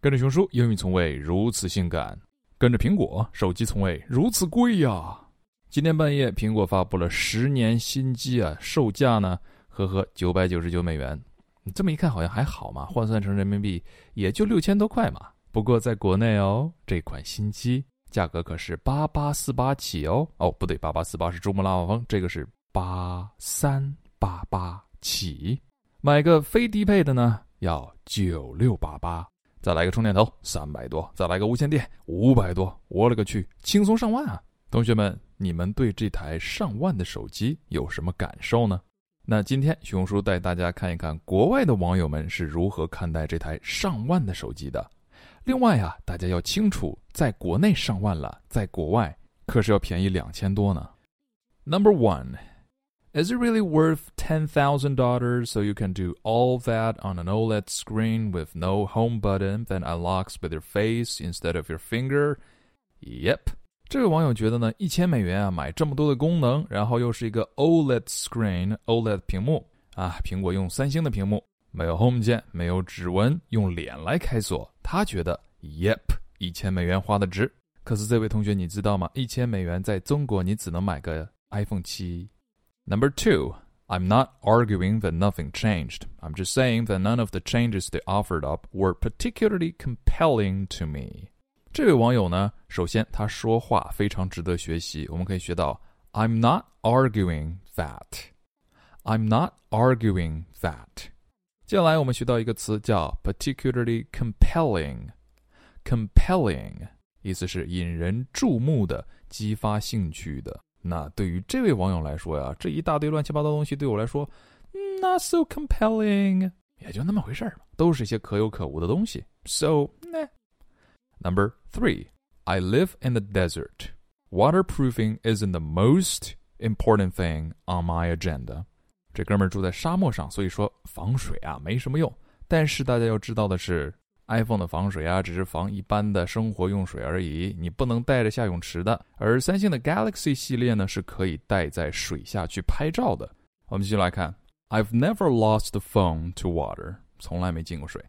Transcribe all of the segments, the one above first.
跟着熊叔，英语从未如此性感；跟着苹果，手机从未如此贵呀！今天半夜，苹果发布了十年新机啊，售价呢，呵呵，九百九十九美元。你这么一看，好像还好嘛，换算成人民币也就六千多块嘛。不过在国内哦，这款新机价格可是八八四八起哦。哦，不对，八八四八是珠穆朗玛峰，这个是八三八八起。买个非低配的呢，要九六八八。再来个充电头，三百多；再来个无线电，五百多。我勒个去，轻松上万啊！同学们，你们对这台上万的手机有什么感受呢？那今天熊叔带大家看一看国外的网友们是如何看待这台上万的手机的。另外啊，大家要清楚，在国内上万了，在国外可是要便宜两千多呢。Number one。Is it really worth $10,000 so you can do all that on an OLED screen with no home button that unlocks with your face instead of your finger? Yep. 这位网友觉得呢，一千美元啊，买这么多的功能，然后又是一个 OLED screen，OLED 屏幕啊，苹果用三星的屏幕，没有 Home 键，没有指纹，用脸来开锁，他觉得 Yep，一千美元花的值。可是这位同学，你知道吗？一千美元在中国你只能买个 iPhone 七。 Number two, I'm not arguing that nothing changed. I'm just saying that none of the changes they offered up were particularly compelling to me. 这位网友呢，首先他说话非常值得学习，我们可以学到 I'm not arguing that. I'm not arguing that. 接下来我们学到一个词叫 particularly compelling. Compelling 意思是引人注目的、激发兴趣的。 那对于这位网友来说呀，这一大堆乱七八糟东西对我来说，not so compelling，也就那么回事儿嘛，都是一些可有可无的东西。So, nah. Number three, I live in the desert. Waterproofing isn't the most important thing on my agenda. 这哥们儿住在沙漠上，所以说防水啊没什么用。但是大家要知道的是 ，iPhone 的防水啊，只是防一般的生活用水而已，你不能带着下泳池的。而三星的 Galaxy 系列呢，是可以带在水下去拍照的。我们继续来看，I've never lost the phone to water，从来没进过水。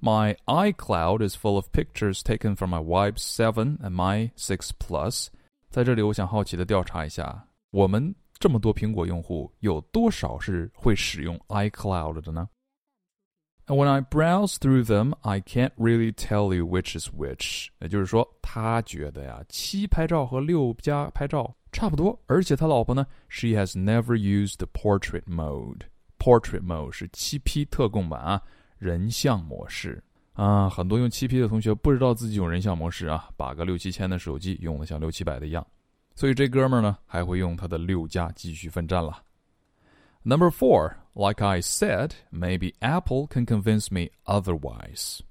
My iCloud is full of pictures taken from my wife's seven and my six plus。在这里，我想好奇的调查一下，我们这么多苹果用户，有多少是会使用 iCloud 的呢？And when I browse through them, I can't really tell you which is which。也就是说，他觉得呀，七拍照和六加拍照差不多。而且他老婆呢，she has never used the portrait mode。Portrait mode 是七 P 特供版啊，人像模式啊。很多用七 P 的同学不知道自己用人像模式啊，把个六七千的手机用的像六七百的一样。所以这哥们儿呢，还会用他的六加继续奋战了。Number four, like I said, maybe Apple can convince me otherwise.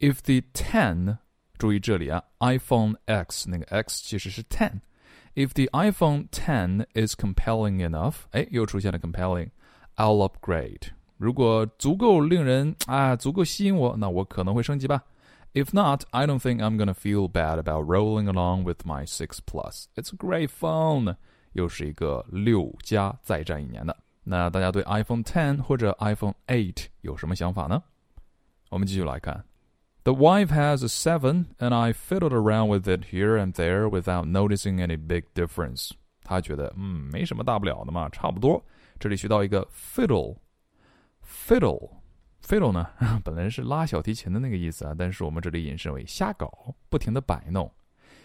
If the 10, 注意这里啊，iPhone X 那个 X 其实是 ten。If the iPhone 10 is compelling enough，哎，又出现了 compelling，I'll upgrade。如果足够令人啊，足够吸引我，那我可能会升级吧。If not, I don't think I'm gonna feel bad about rolling along with my 6 Plus. It's a great phone. 又是一个六加再战一年的。 那大家对 iPhone Ten 或者 iPhone Eight 有什么想法呢？我们继续来看。The wife has a seven, and I fiddled around with it here and there without noticing any big difference. 他觉得，嗯，没什么大不了的嘛，差不多。这里学到一个 fiddle，fiddle，fiddle 呢，本来是拉小提琴的那个意思啊，但是我们这里引申为瞎搞，不停的摆弄，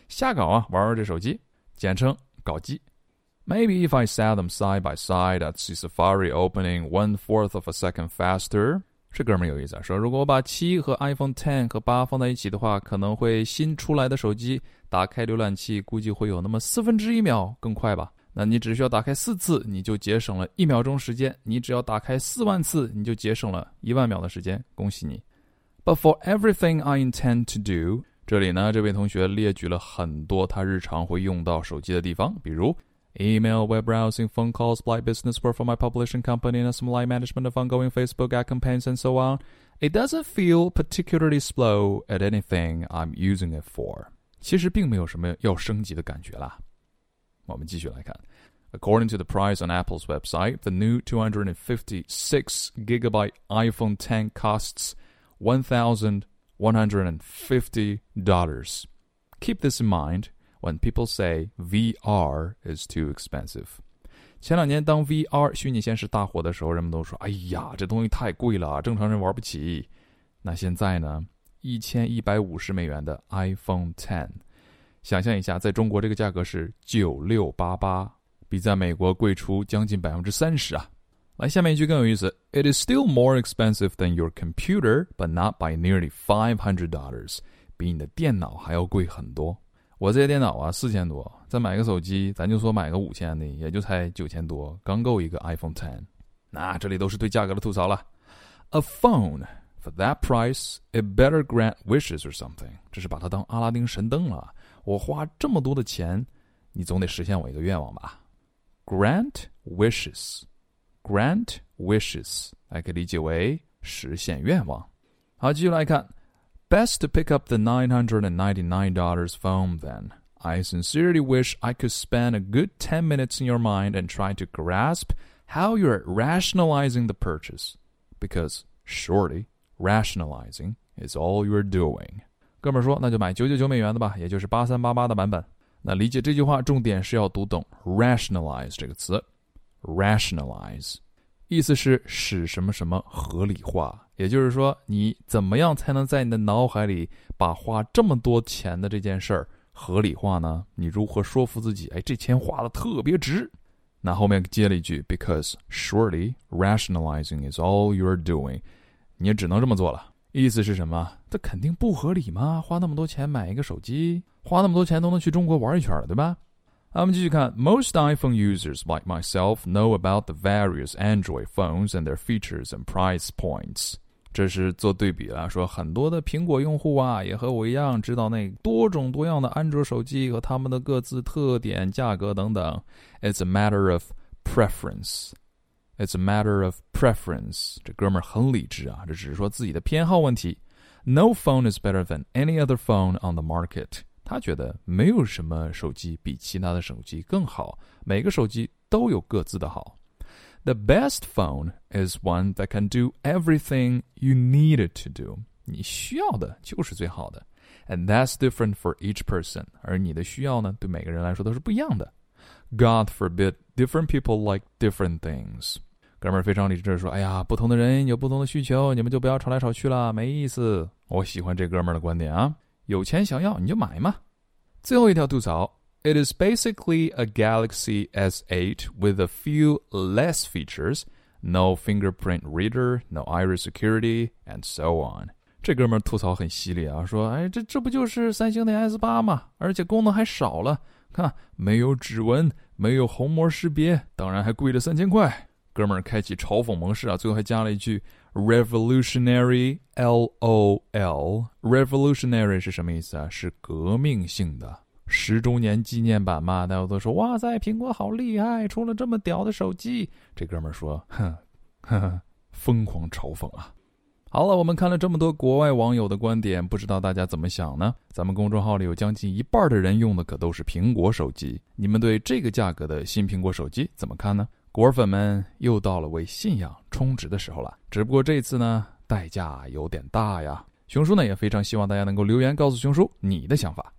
瞎搞啊，玩玩这手机，简称搞机。Maybe if I set them side by side, at see Safari opening one fourth of a second faster. 这哥们有意思啊，说如果我把七和 iPhone Ten 和八放在一起的话，可能会新出来的手机打开浏览器估计会有那么四分之一秒更快吧。那你只需要打开四次，你就节省了一秒钟时间；你只要打开四万次，你就节省了一万秒的时间。恭喜你！But for everything I intend to do，这里呢，这位同学列举了很多他日常会用到手机的地方，比如。Email, web browsing, phone calls, light business work for my publishing company, and some light management of ongoing Facebook ad campaigns, and so on. It doesn't feel particularly slow at anything I'm using it for. 其实并没有什么要升级的感觉啦。我们继续来看。According to the price on Apple's website, the new 256 gigabyte iPhone 10 costs $1,199. 150 dollars. Keep this in mind when people say VR is too expensive. 前两年当 VR 虚拟现实大火的时候，人们都说：“哎呀，这东西太贵了，正常人玩不起。”那现在呢？一千一百五十美元的 iPhone Ten，想象一下，在中国这个价格是九六八八，比在美国贵出将近百分之三十啊！来，下面一句更有意思：It is still more expensive than your computer, but not by nearly five hundred dollars。比你的电脑还要贵很多。我这些电脑啊，四千多，再买个手机，咱就说买个五千的，也就才九千多，刚够一个 iPhone Ten。那这里都是对价格的吐槽了。A phone for that price, it better grant wishes or something。这是把它当阿拉丁神灯了。我花这么多的钱，你总得实现我一个愿望吧？Grant wishes, grant wishes，还可以理解为实现愿望。好，继续来看。Best to pick up the $999 phone then. I sincerely wish I could spend a good 10 minutes in your mind and try to grasp how you're rationalizing the purchase. Because, surely, rationalizing is all you're doing. 哥们儿说，那就买九九九美元的吧，也就是八三八八的版本。那理解这句话，重点是要读懂 “rationalize” 这个词。rationalize 意思是使什么什么合理化， 也就是说，你怎么样才能在你的脑海里把花这么多钱的这件事儿合理化呢？你如何说服自己？哎，这钱花的特别值。那后面接了一句，because surely rationalizing is all you're doing，你也只能这么做了。意思是什么？这肯定不合理吗？花那么多钱买一个手机，花那么多钱都能去中国玩一圈了，对吧？那我们继续看，Most iPhone users like myself know about the various Android phones and their features and price points。这是做对比了，说很多的苹果用户啊，也和我一样知道那多种多样的安卓手机和他们的各自特点、价格等等。It's a matter of preference. It's a matter of preference. 这哥们儿很理智啊，这只是说自己的偏好问题。No phone is better than any other phone on the market. 他觉得没有什么手机比其他的手机更好，每个手机都有各自的好。The best phone is one that can do everything you need it to do。你需要的就是最好的，and that's different for each person。而你的需要呢，对每个人来说都是不一样的。God forbid different people like different things。哥们儿非常理智的说：“哎呀，不同的人有不同的需求，你们就不要吵来吵去了，没意思。”我喜欢这哥们儿的观点啊。有钱想要你就买嘛。最后一条吐槽 ，It is basically a Galaxy S8 with a few less features, no fingerprint reader, no iris security, and so on。这哥们儿吐槽很犀利啊，说：“哎，这这不就是三星的 S 八吗？而且功能还少了，看没有指纹，没有虹膜识别，当然还贵了三千块。”哥们儿开启嘲讽模式啊，最后还加了一句。Revolutionary, L O L, revolutionary 是什么意思啊？是革命性的。 十周年纪念版嘛，大家都说哇塞，苹果好厉害，出了这么屌的手机。这哥们儿说，哼，疯狂嘲讽啊！好了，我们看了这么多国外网友的观点，不知道大家怎么想呢？咱们公众号里有将近一半的人用的可都是苹果手机，你们对这个价格的新苹果手机怎么看呢？果粉们又到了为信仰充值的时候了，只不过这次呢，代价有点大呀。熊叔呢也非常希望大家能够留言告诉熊叔你的想法。